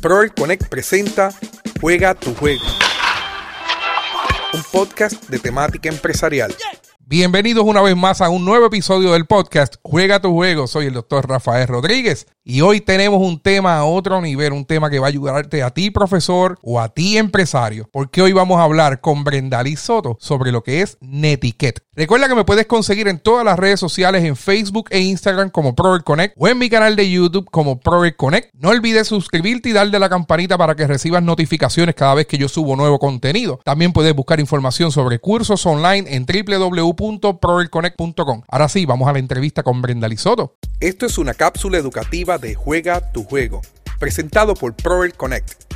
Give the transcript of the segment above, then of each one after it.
Proel Connect presenta Juega tu juego, un podcast de temática empresarial. Bienvenidos una vez más a un nuevo episodio del podcast Juega tu juego. Soy el doctor Rafael Rodríguez y hoy tenemos un tema a otro nivel, un tema que va a ayudarte a ti profesor o a ti empresario, porque hoy vamos a hablar con Brenda Liz Soto sobre lo que es Netiquette. Recuerda que me puedes conseguir en todas las redes sociales, en Facebook e Instagram como Prover Connect o en mi canal de YouTube como Prover Connect. No olvides suscribirte y darle a la campanita para que recibas notificaciones cada vez que yo subo nuevo contenido. También puedes buscar información sobre cursos online en www.proverconnect.com. Ahora sí, vamos a la entrevista con Brenda Liz Soto. Esto es una cápsula educativa de Juega tu Juego, presentado por Proel Connect.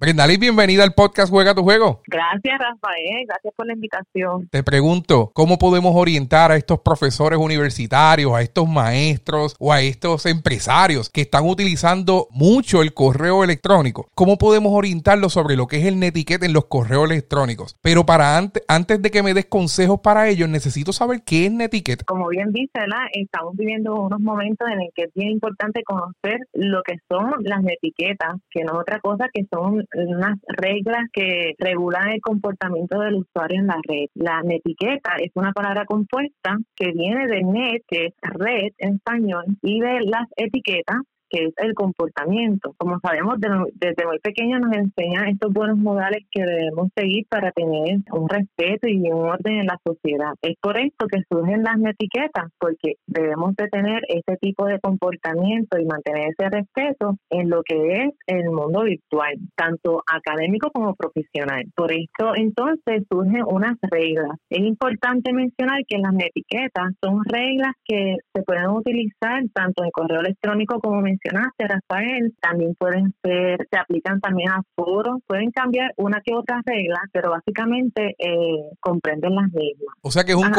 Brenda bienvenida al podcast Juega tu Juego. Gracias, Rafael. Gracias por la invitación. Te pregunto, ¿cómo podemos orientar a estos profesores universitarios, a estos maestros o a estos empresarios que están utilizando mucho el correo electrónico? ¿Cómo podemos orientarlos sobre lo que es el netiquete en los correos electrónicos? Pero para antes, antes de que me des consejos para ellos, necesito saber qué es netiquete. Como bien dice, estamos viviendo unos momentos en el que es bien importante conocer lo que son las etiquetas, que no es otra cosa que son unas reglas que regulan el comportamiento del usuario en la red. La netiqueta es una palabra compuesta que viene de net, que es red en español, y de las etiquetas, que es el comportamiento. Como sabemos, desde muy pequeño nos enseñan estos buenos modales que debemos seguir para tener un respeto y un orden en la sociedad. Es por esto que surgen las etiquetas, porque debemos de tener ese tipo de comportamiento y mantener ese respeto en lo que es el mundo virtual, tanto académico como profesional. Por esto, entonces, surgen unas reglas. Es importante mencionar que las etiquetas son reglas que se pueden utilizar tanto en correo electrónico como en mencionaste, Rafael, también pueden ser, se aplican también a foros, pueden cambiar una que otra regla, pero básicamente eh, comprenden las mismas. O sea que es un,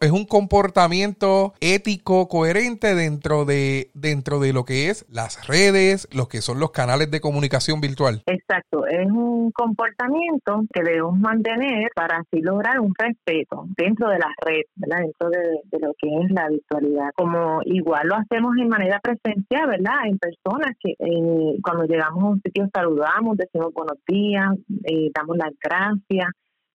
es un comportamiento ético coherente dentro de, dentro de lo que es las redes, los que son los canales de comunicación virtual. Exacto, es un comportamiento que debemos mantener para así lograr un respeto dentro de la red, dentro de, de lo que es la virtualidad. Como igual lo hacemos en manera presencial, ¿verdad? En personas que eh, cuando llegamos a un sitio saludamos, decimos buenos días, eh, damos las gracias,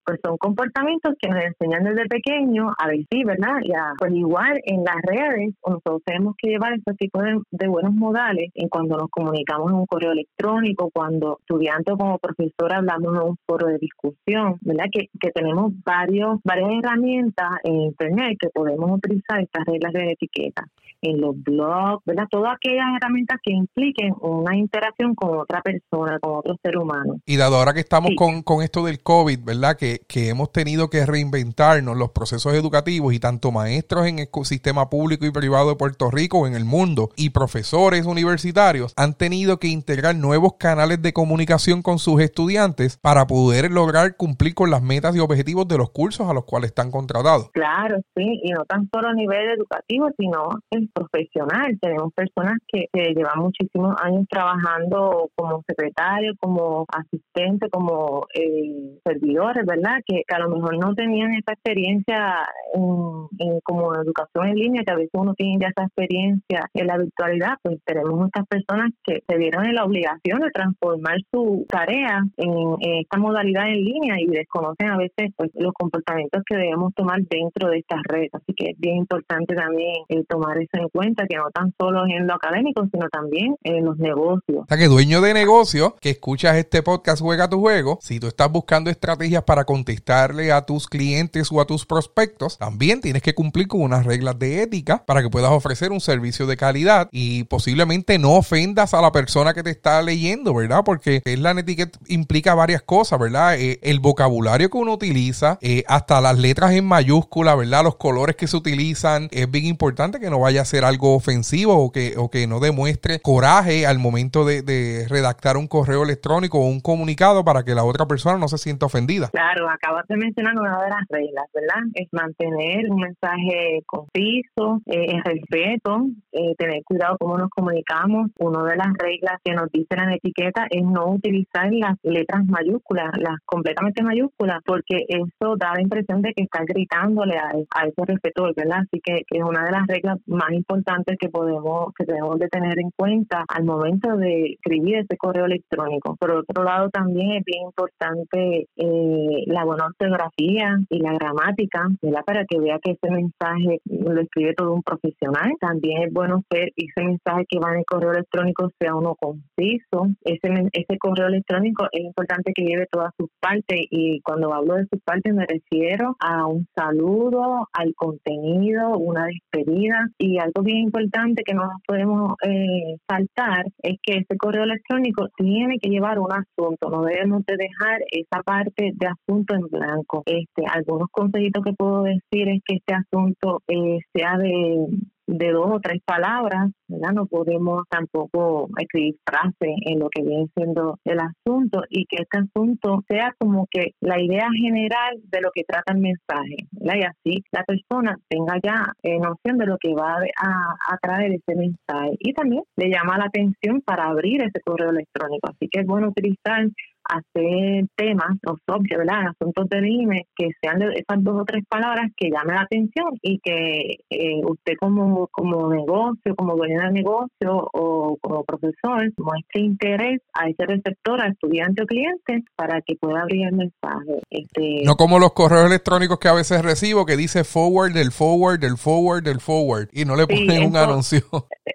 pues son comportamientos que nos enseñan desde pequeño a decir, ¿verdad? Pues igual en las redes nosotros tenemos que llevar este tipo de, buenos modales en cuando nos comunicamos en un correo electrónico, cuando estudiante o como profesor hablamos en un foro de discusión, ¿verdad? Que, que tenemos varios, varias herramientas en internet que podemos utilizar estas reglas de etiqueta en los blogs, ¿verdad? Todas aquellas herramientas que impliquen una interacción con otra persona, con otro ser humano. Y dado ahora que estamos con, con esto del COVID, ¿verdad? Que que, hemos tenido que reinventarnos los procesos educativos y tanto maestros en el sistema público y privado de Puerto Rico en el mundo y profesores universitarios han tenido que integrar nuevos canales de comunicación con sus estudiantes para poder lograr cumplir con las metas y objetivos de los cursos a los cuales están contratados. Claro, sí, y no tan solo a nivel educativo, sino en profesional. Tenemos personas que, llevan muchísimos años trabajando como secretario, como asistente, como eh, servidores, ¿verdad? Que, a lo mejor no tenían esa experiencia en, como educación en línea, que a veces uno tiene ya esa experiencia en la virtualidad, pues tenemos muchas personas que se vieron en la obligación de transformar su tarea en, esta modalidad en línea y desconocen a veces pues, los comportamientos que debemos tomar dentro de estas redes. Así que es bien importante también eh, tomar eso en cuenta, que no tan solo en lo académico, sino también en los negocios. O sea, que dueño de negocio que escuchas este podcast Juega tu Juego, si tú estás buscando estrategias para contestarle a tus clientes o a tus prospectos, también tienes que cumplir con unas reglas de ética para que puedas ofrecer un servicio de calidad y posiblemente no ofendas a la persona que te está leyendo, ¿verdad? Porque la etiqueta implica varias cosas, ¿verdad? Eh, el vocabulario que uno utiliza, eh, hasta las letras en mayúscula, ¿verdad? Los colores que se utilizan, es bien importante que no vaya a ser algo ofensivo o que, o que no demuestre coraje al momento de, redactar un correo electrónico o un comunicado para que la otra persona no se sienta ofendida. Claro acabas de mencionar una de las reglas, ¿verdad? Es mantener un mensaje conciso, eh, respeto, eh, tener cuidado cómo nos comunicamos. Una de las reglas que nos dice la etiqueta es no utilizar las letras mayúsculas, las completamente mayúsculas, porque eso da la impresión de que estás gritándole a, ese respeto, ¿verdad? Así que, es una de las reglas más importantes que podemos, que tenemos de tener en cuenta al momento de escribir ese correo electrónico. Por otro lado, también es bien importante eh, la buena ortografía y la gramática, ¿verdad? Para que vea que ese mensaje lo escribe todo un profesional. También es bueno ser ese mensaje que va en el correo electrónico sea uno conciso. Ese, ese correo electrónico es importante que lleve todas sus partes y cuando hablo de sus partes me refiero a un saludo, al contenido, una despedida y algo bien importante que no podemos eh, saltar es que ese correo electrónico tiene que llevar un asunto, no debemos de dejar esa parte de asunto en blanco. Este, algunos consejitos que puedo decir es que este asunto eh, sea de de dos o tres palabras, ¿verdad? No podemos tampoco escribir frases en lo que viene siendo el asunto y que este asunto sea como que la idea general de lo que trata el mensaje, ¿verdad? Y así la persona tenga ya eh, noción de lo que va a, a traer ese mensaje y también le llama la atención para abrir ese correo electrónico. Así que es bueno utilizar hacer temas o subjects, ¿verdad? Asuntos de dime que sean de esas dos o tres palabras que llamen la atención y que eh, usted como, como negocio, como dueño del negocio o como profesor muestre interés a ese receptor, a estudiante o cliente para que pueda abrir el mensaje. Este, no como los correos electrónicos que a veces recibo que dice forward del forward del forward del forward y no le ponen un anuncio.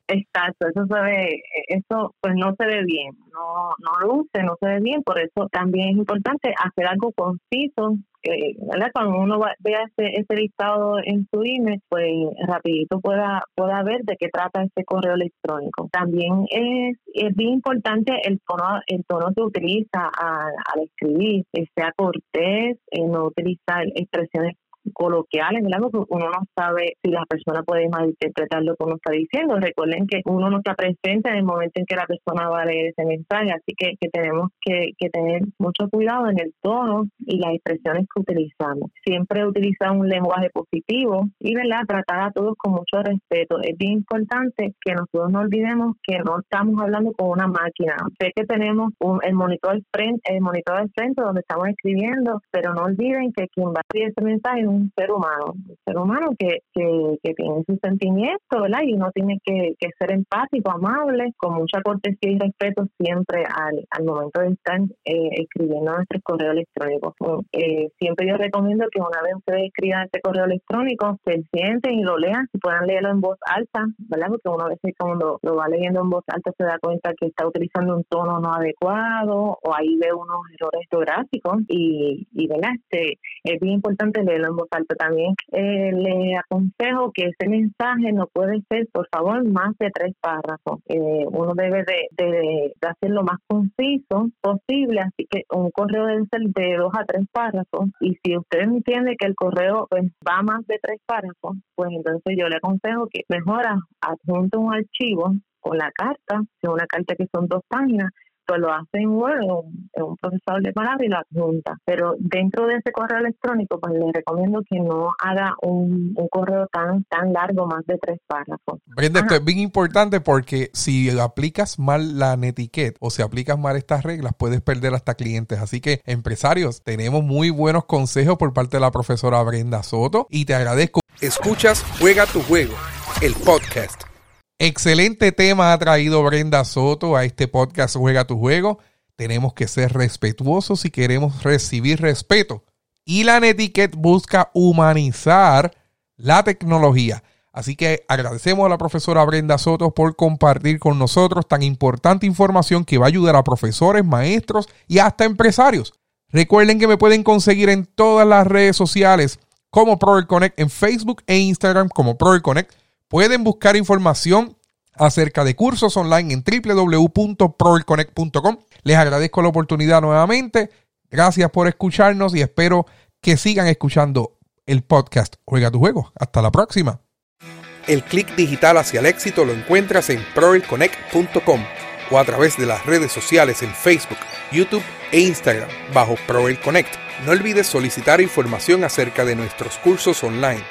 Exacto, eso se ve, eso pues no se ve bien, no, no luce, no se ve bien, por eso también es importante hacer algo conciso, que ¿verdad? cuando uno vea ese, ese listado en su email, pues rapidito pueda, pueda ver de qué trata ese correo electrónico. También es, es bien importante el tono, el tono que utiliza al, escribir, sea cortés, eh, no utilizar expresiones coloquiales, ¿verdad? Porque uno no sabe si la persona puede malinterpretar lo que uno está diciendo. Recuerden que uno no está presente en el momento en que la persona va a leer ese mensaje, así que, tenemos que, que, tener mucho cuidado en el tono y las expresiones que utilizamos. Siempre utilizar un lenguaje positivo y, ¿verdad? Tratar a todos con mucho respeto. Es bien importante que nosotros no olvidemos que no estamos hablando con una máquina. Sé que tenemos un, el monitor frente, el monitor al frente donde estamos escribiendo, pero no olviden que quien va a escribir ese mensaje un ser humano, un ser humano que, que, que tiene sus sentimientos, ¿verdad? Y uno tiene que, ser empático, amable, con mucha cortesía y respeto siempre al, al momento de estar eh, escribiendo nuestros correos electrónicos. Eh, siempre yo recomiendo que una vez ustedes escriban este correo electrónico, se sienten y lo lean, si puedan leerlo en voz alta, ¿verdad? Porque uno a veces cuando lo va leyendo en voz alta se da cuenta que está utilizando un tono no adecuado o ahí ve unos errores ortográficos y, y ¿verdad? Este, es bien importante leerlo en voz alta también. Eh, le aconsejo que ese mensaje no puede ser, por favor, más de tres párrafos. Eh, uno debe de, de, hacer lo más conciso posible, así que un correo debe ser de dos a tres párrafos. Y si usted entiende que el correo pues, va más de tres párrafos, pues entonces yo le aconsejo que mejor adjunte un archivo con la carta, una carta que son dos páginas, pues lo hace en Word, en, un procesador de palabras y lo adjunta. Pero dentro de ese correo electrónico, pues le recomiendo que no haga un, correo tan tan largo, más de tres párrafos. Brenda, esto es bien importante porque si aplicas mal la netiquette o si aplicas mal estas reglas, puedes perder hasta clientes. Así que, empresarios, tenemos muy buenos consejos por parte de la profesora Brenda Soto y te agradezco. Escuchas Juega tu Juego, el podcast. Excelente tema ha traído Brenda Soto a este podcast Juega tu Juego. Tenemos que ser respetuosos si queremos recibir respeto. Y la Netiquette busca humanizar la tecnología. Así que agradecemos a la profesora Brenda Soto por compartir con nosotros tan importante información que va a ayudar a profesores, maestros y hasta empresarios. Recuerden que me pueden conseguir en todas las redes sociales como ProConnect en Facebook e Instagram como ProConnect Pueden buscar información acerca de cursos online en www.proelconnect.com. Les agradezco la oportunidad nuevamente. Gracias por escucharnos y espero que sigan escuchando el podcast Juega tu juego. Hasta la próxima. El clic digital hacia el éxito lo encuentras en proelconnect.com o a través de las redes sociales en Facebook, YouTube e Instagram bajo ProElConnect. No olvides solicitar información acerca de nuestros cursos online